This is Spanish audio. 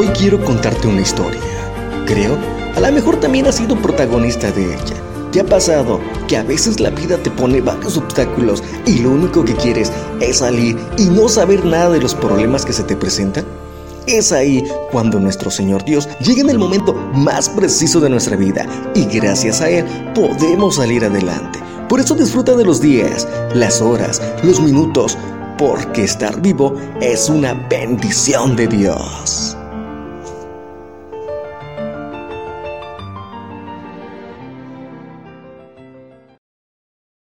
Hoy quiero contarte una historia. Creo, a lo mejor también has sido protagonista de ella. ¿Te ha pasado que a veces la vida te pone varios obstáculos y lo único que quieres es salir y no saber nada de los problemas que se te presentan? Es ahí cuando nuestro Señor Dios llega en el momento más preciso de nuestra vida y gracias a Él podemos salir adelante. Por eso disfruta de los días, las horas, los minutos, porque estar vivo es una bendición de Dios.